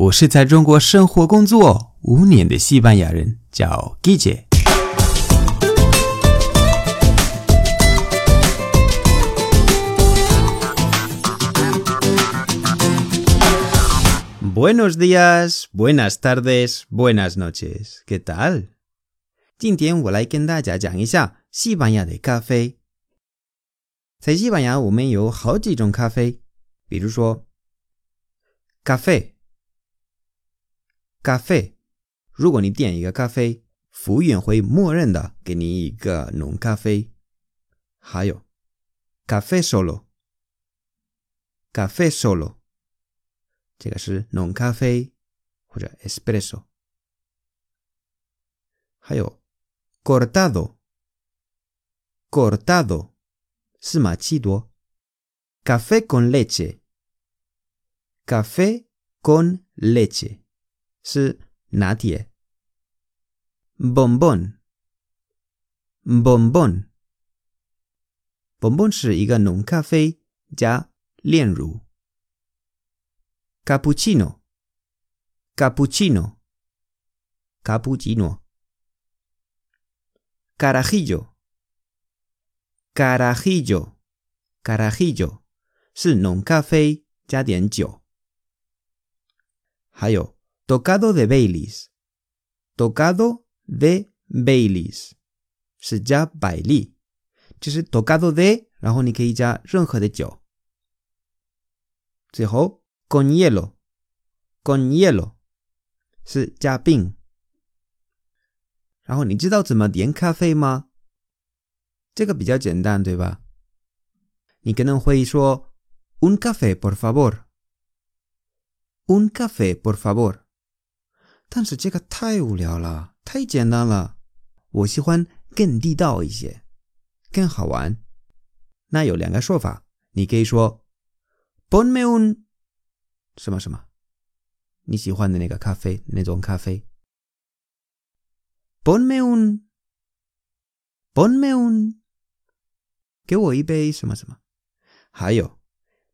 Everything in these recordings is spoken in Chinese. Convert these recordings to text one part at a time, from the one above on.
我是在中国生活工作五年的西班牙人，叫 Guille。Buenos días, buenas tardes, buenas noches. ¿Qué tal? 今天我来跟大家讲一下西班牙的咖啡。在西班牙，我们有好几种咖啡，比如说咖啡。咖啡，如果你点一个咖啡，服务员会默认的给你一个浓咖啡。还有咖啡 solo，咖啡 solo，这个是浓咖啡或者 espresso。还有 cortado，cortado 是玛奇朵。café con leche，café con leche。 是拿铁。bonbon，bonbon，bonbon 是一个浓咖啡加炼乳。cappuccino，cappuccino，cappuccino。carajillo，carajillo，carajillo 是浓咖啡加点酒。还有。Tocado de Baileys. Tocado de Baileys 是加百利，这是 tocado de，然后你可以加任何的酒。最后 con hielo，con hielo 是加冰。然后你知道怎么点咖啡吗？这个比较简单，对吧？你可能会说 un café por favor，un café por favor。 但是这个太无聊了，太简单了。我喜欢更地道一些，更好玩。那有两个说法，你可以说 “ponme un 什么什么”，你喜欢的那个咖啡，那种咖啡。“ponme un”，“ponme un”，给我一杯什么什么。还有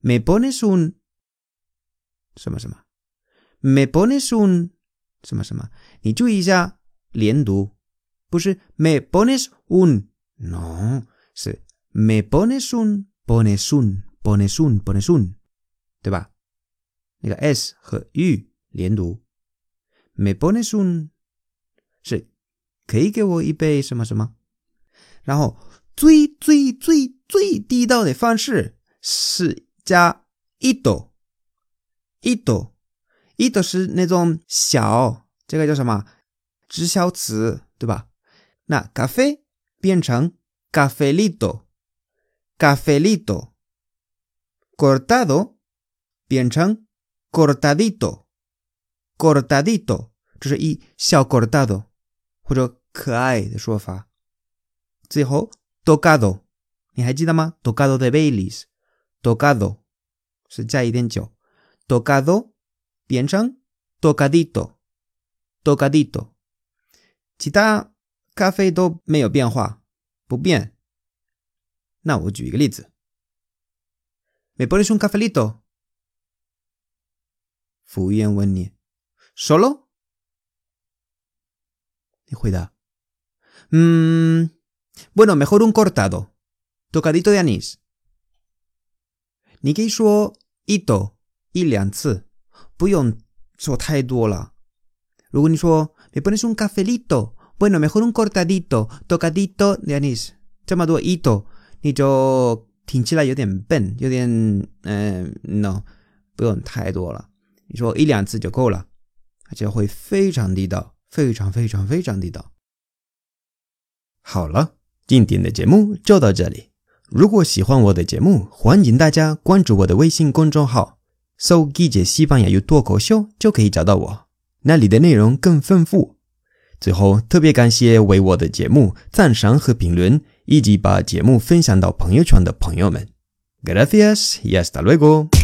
“me pones un” 什么什么，“me pones un”。什么什么？你注意一下连读，不是 me pones un，no，是 me pones un，pones un，pones un，pones un，对吧？那个 s 和 u 连读，me pones un，是可以给我一杯什么什么？然后最最最最地道的方式是加一朵，一朵。一都是那种小，这个叫什么？直销词，对吧？那咖啡变成咖啡里多，咖啡里多，cortado 变成 cortadito，cortadito，这是一小 cortado 或者可爱的说法。最后 tocado，你还记得吗？tocado de Baileys，tocado 是加一点酒，tocado。 变成 tocadito，tocadito，其他咖啡都没有变化，不变。那我举一个例子，¿Me pones un cafelito？服务员问你，¿Solo？你回答，嗯，Bueno，mejor un cortado，tocadito de anís。你可以说一朵一两次。不用说太多了。如果你说 me pones un cafelito, bueno, mejor un cortadito, tocadito de anís，这么多 ito，你就听起来有点笨，有点嗯、呃、，no，不用太多了。你说一两次就够了，而且会非常地道，非常非常非常地道。好了，今天的节目就到这里。如果喜欢我的节目，欢迎大家关注我的微信公众号。搜“季节西班牙有脱口秀”就可以找到我，那里的内容更丰富。最后，特别感谢为我的节目赞赏和评论，以及把节目分享到朋友圈的朋友们。Gracias y hasta luego。